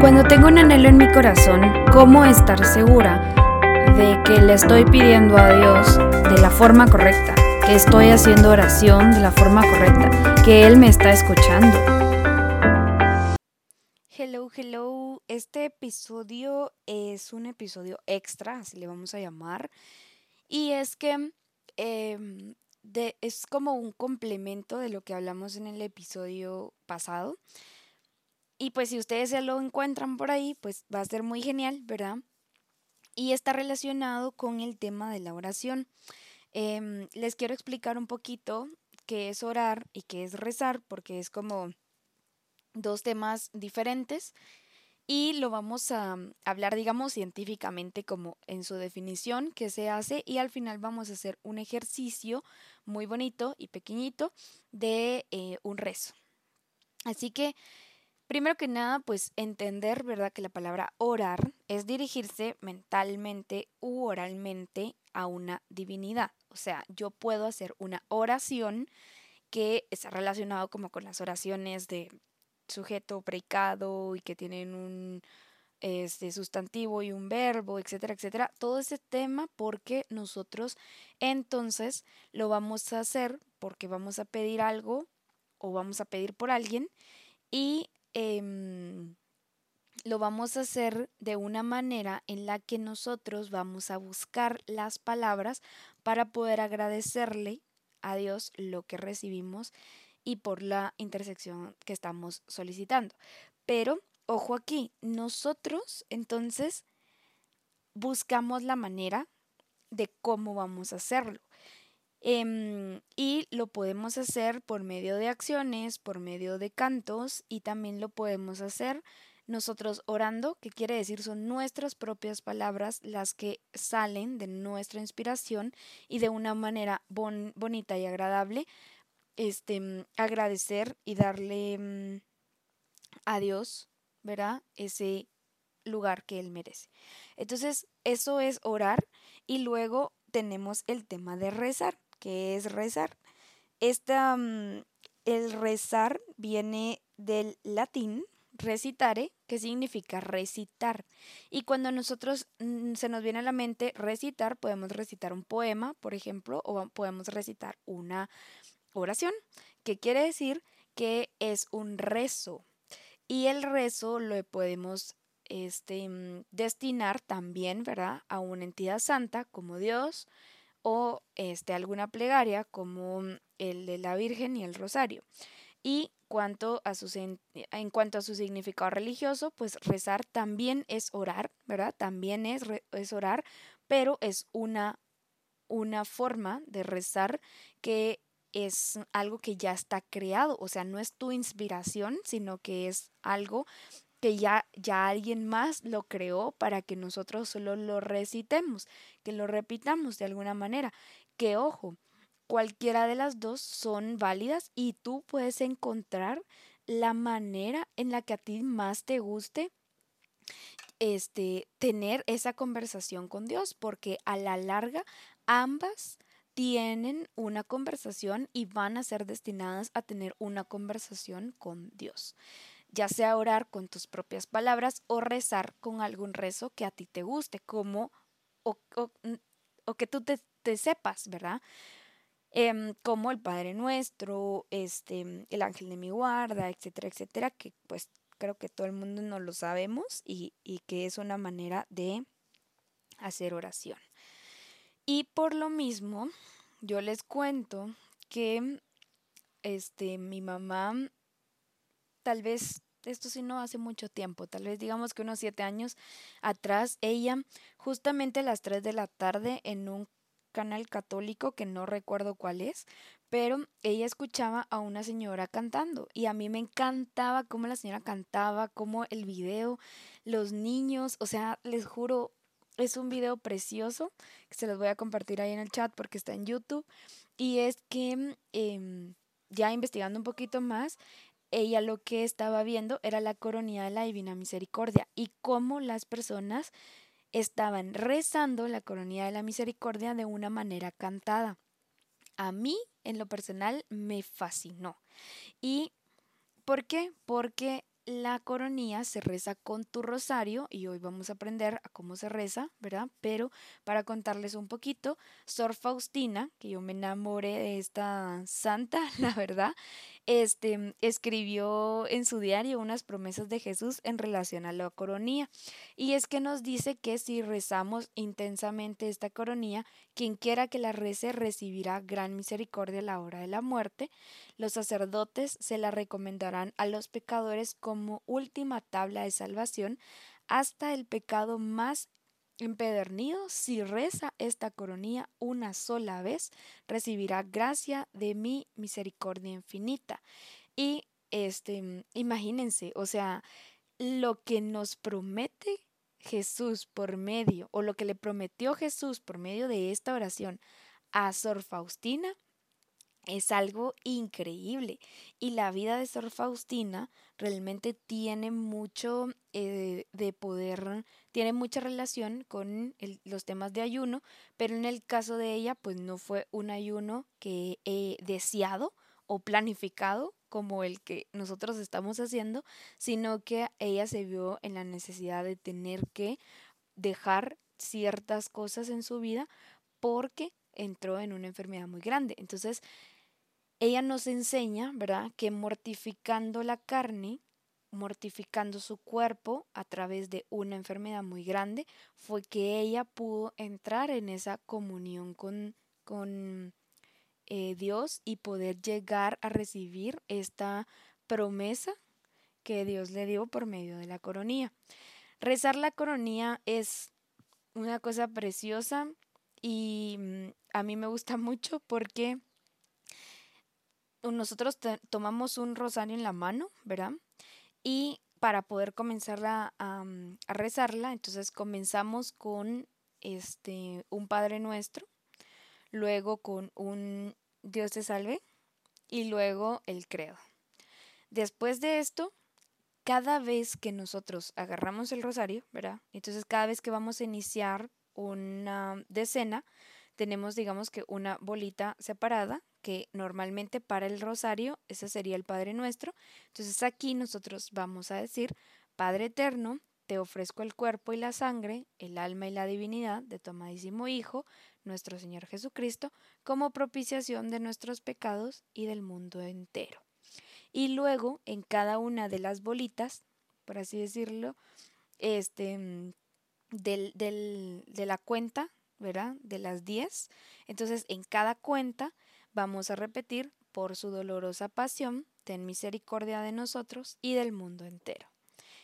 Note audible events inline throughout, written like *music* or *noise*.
Cuando tengo un anhelo en mi corazón, ¿cómo estar segura de que le estoy pidiendo a Dios de la forma correcta? Que estoy haciendo oración de la forma correcta, que Él me está escuchando. Hello, hello. Este episodio es un episodio extra, así le vamos a llamar. Y es que em, es como un complemento de lo que hablamos en el episodio pasado. Y pues si ustedes se lo encuentran por ahí, pues va a ser muy genial, ¿verdad? Y está relacionado con el tema de la oración. Em, les quiero explicar un poquito qué es orar y qué es rezar, porque es como dos temas diferentes y lo vamos a hablar, digamos, científicamente como en su definición que se hace y al final vamos a hacer un ejercicio muy bonito y pequeñito de eh, un rezo. Así que Primero que nada, pues entender, ¿verdad? Que la palabra orar es dirigirse mentalmente u oralmente a una divinidad. O sea, yo puedo hacer una oración que está relacionado como con las oraciones de sujeto, predicado y que tienen un este, sustantivo y un verbo, etcétera, etcétera. Todo ese tema porque nosotros entonces lo vamos a hacer porque vamos a pedir algo o vamos a pedir por alguien y Em, lo vamos a hacer de una manera en la que nosotros vamos a buscar las palabras para poder agradecerle a Dios lo que recibimos y por la intersección que estamos solicitando. Pero, ojo aquí, nosotros entonces buscamos la manera de cómo vamos a hacerlo. Em, y lo podemos hacer por medio de acciones, por medio de cantos y también lo podemos hacer nosotros orando, que quiere decir son nuestras propias palabras las que salen de nuestra inspiración y de una manera bonita y agradable, este, mm, agradecer y darle mm, a Dios, ¿verdad? Ese lugar que Él merece. Entonces, eso es orar y luego tenemos el tema de rezar que es rezar. Esta, mm, el rezar viene del latín recitare, que significa recitar. Y cuando nosotros mm, se nos viene a la mente recitar, podemos recitar un poema, por ejemplo, o podemos recitar una oración, que quiere decir que es un rezo. Y el rezo lo podemos este, mm, destinar también, ¿verdad?, a una entidad santa como Dios, o este, alguna plegaria como el de la Virgen y el Rosario. Y cuanto a en cuanto a su significado religioso, pues rezar también es orar, ¿verdad? También es, es orar, pero es una, una forma de rezar que es algo que ya está creado, o sea, no es tu inspiración, sino que es algo que ya, ya alguien más lo creó para que nosotros solo lo recitemos, que lo repitamos de alguna manera. Que ojo, cualquiera de las dos son válidas y tú puedes encontrar la manera en la que a ti más te guste este tener esa conversación con Dios, porque a la larga ambas tienen una conversación y van a ser destinadas a tener una conversación con Dios ya sea orar con tus propias palabras o rezar con algún rezo que a ti te guste, como o, que tú te, sepas, ¿verdad? Em, como el Padre Nuestro, este, el Ángel de mi guarda, etcétera, etcétera, que pues creo que todo el mundo no lo sabemos y, y que es una manera de hacer oración. Y por lo mismo, yo les cuento que este, mi mamá tal vez, esto sí no hace mucho tiempo, tal vez digamos que unos siete años atrás, ella justamente a las tres de la tarde en un canal católico que no recuerdo cuál es, pero ella escuchaba a una señora cantando y a mí me encantaba cómo la señora cantaba, cómo el video, los niños, o sea, les juro, es un video precioso que se los voy a compartir ahí en el chat porque está en YouTube y es que em, ya investigando un poquito más, ella lo que estaba viendo era la coronía de la Divina Misericordia y cómo las personas estaban rezando la coronía de la misericordia de una manera cantada. A mí, en lo personal, me fascinó. ¿Y por qué? Porque la coronía se reza con tu rosario y hoy vamos a aprender a cómo se reza, ¿verdad? Pero para contarles un poquito, Sor Faustina, que yo me enamoré de esta santa, *laughs* la verdad, este, escribió en su diario unas promesas de Jesús en relación a la coronía. Y es que nos dice que si rezamos intensamente esta coronía, quien quiera que la rece recibirá gran misericordia a la hora de la muerte. Los sacerdotes se la recomendarán a los pecadores como última tabla de salvación hasta el pecado más empedernido, si reza esta coronía una sola vez, recibirá gracia de mi misericordia infinita. Y este, imagínense, o sea, lo que nos promete Jesús por medio, o lo que le prometió Jesús por medio de esta oración a Sor Faustina, es algo increíble. Y la vida de Sor Faustina realmente tiene mucho eh, de poder, tiene mucha relación con los temas de ayuno, pero en el caso de ella, pues no fue un ayuno que he deseado o planificado como el que nosotros estamos haciendo, sino que ella se vio en la necesidad de tener que dejar ciertas cosas en su vida porque entró en una enfermedad muy grande. Entonces, ella nos enseña, ¿verdad?, que mortificando la carne, mortificando su cuerpo a través de una enfermedad muy grande, fue que ella pudo entrar en esa comunión con, con eh, Dios y poder llegar a recibir esta promesa que Dios le dio por medio de la coronía. Rezar la coronía es una cosa preciosa y mm, a mí me gusta mucho porque nosotros tomamos un rosario en la mano, ¿verdad? Y para poder comenzar a, mm, a, rezarla, entonces comenzamos con este un Padre Nuestro, luego con un Dios te salve y luego el credo. Después de esto, cada vez que nosotros agarramos el rosario, ¿verdad? Entonces cada vez que vamos a iniciar una decena, tenemos digamos que una bolita separada que normalmente para el rosario, ese sería el Padre Nuestro. Entonces aquí nosotros vamos a decir, Padre Eterno, te ofrezco el cuerpo y la sangre, el alma y la divinidad de tu amadísimo Hijo, nuestro Señor Jesucristo, como propiciación de nuestros pecados y del mundo entero. Y luego, en cada una de las bolitas, por así decirlo, este, mm, del, del, de la cuenta, ¿verdad? De las 10. Entonces, en cada cuenta Vamos a repetir, por su dolorosa pasión, ten misericordia de nosotros y del mundo entero.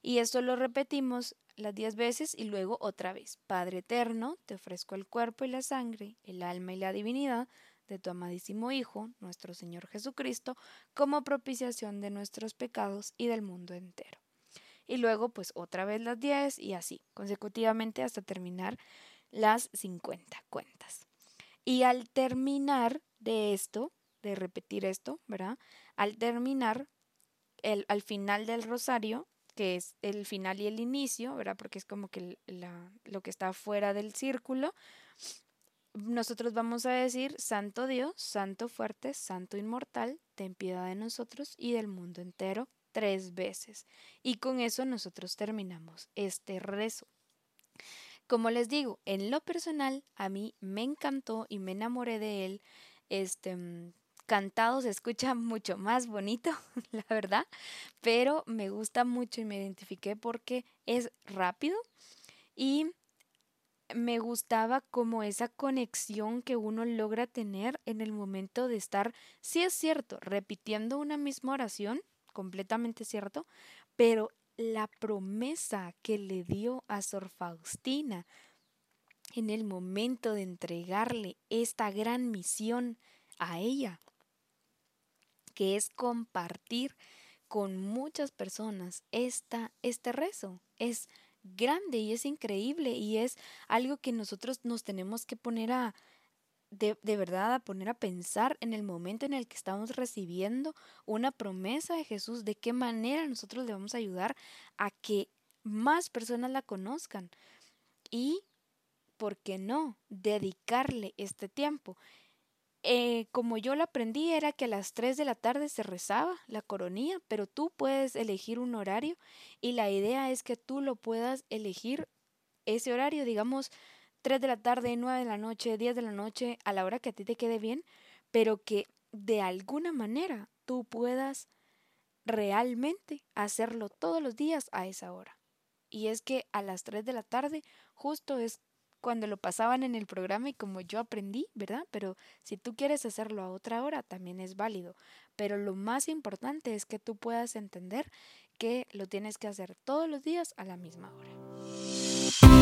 Y esto lo repetimos las diez veces y luego otra vez. Padre eterno, te ofrezco el cuerpo y la sangre, el alma y la divinidad de tu amadísimo Hijo, nuestro Señor Jesucristo, como propiciación de nuestros pecados y del mundo entero. Y luego pues otra vez las diez y así, consecutivamente hasta terminar las cincuenta cuentas. Y al terminar de esto, de repetir esto, ¿verdad? Al terminar, el, al final del rosario, que es el final y el inicio, ¿verdad? Porque es como que la, lo que está fuera del círculo, nosotros vamos a decir, Santo Dios, Santo fuerte, Santo inmortal, ten piedad de nosotros y del mundo entero tres veces. Y con eso nosotros terminamos este rezo. Como les digo, en lo personal, a mí me encantó y me enamoré de él este, mm, cantado se escucha *laughs* mucho más bonito, *laughs* la verdad, pero me gusta mucho y me identifiqué porque es rápido y me gustaba como esa conexión que uno logra tener en el momento de estar, sí es cierto, repitiendo una misma oración, completamente cierto, pero la promesa que le dio a Sor Faustina en el momento de entregarle esta gran misión a ella, que es compartir con muchas personas esta, este rezo. Es grande y es increíble y es algo que nosotros nos tenemos que poner a, de, de, verdad, a poner a pensar en el momento en el que estamos recibiendo una promesa de Jesús, de qué manera nosotros le vamos a ayudar a que más personas la conozcan. Y ¿por qué no dedicarle este tiempo? eh, como yo lo aprendí, era que a las 3 de la tarde se rezaba la coronía, pero tú puedes elegir un horario y la idea es que tú lo puedas elegir ese horario, digamos 3 de la tarde, 9 de la noche, 10 de la noche, a la hora que a ti te quede bien, pero que de alguna manera tú puedas realmente hacerlo todos los días a esa hora. Y es que a las 3 de la tarde justo es cuando lo pasaban en el programa y como yo aprendí, ¿verdad? Pero si tú quieres hacerlo a otra hora, también es válido. Pero lo más importante es que tú puedas entender que lo tienes que hacer todos los días a la misma hora.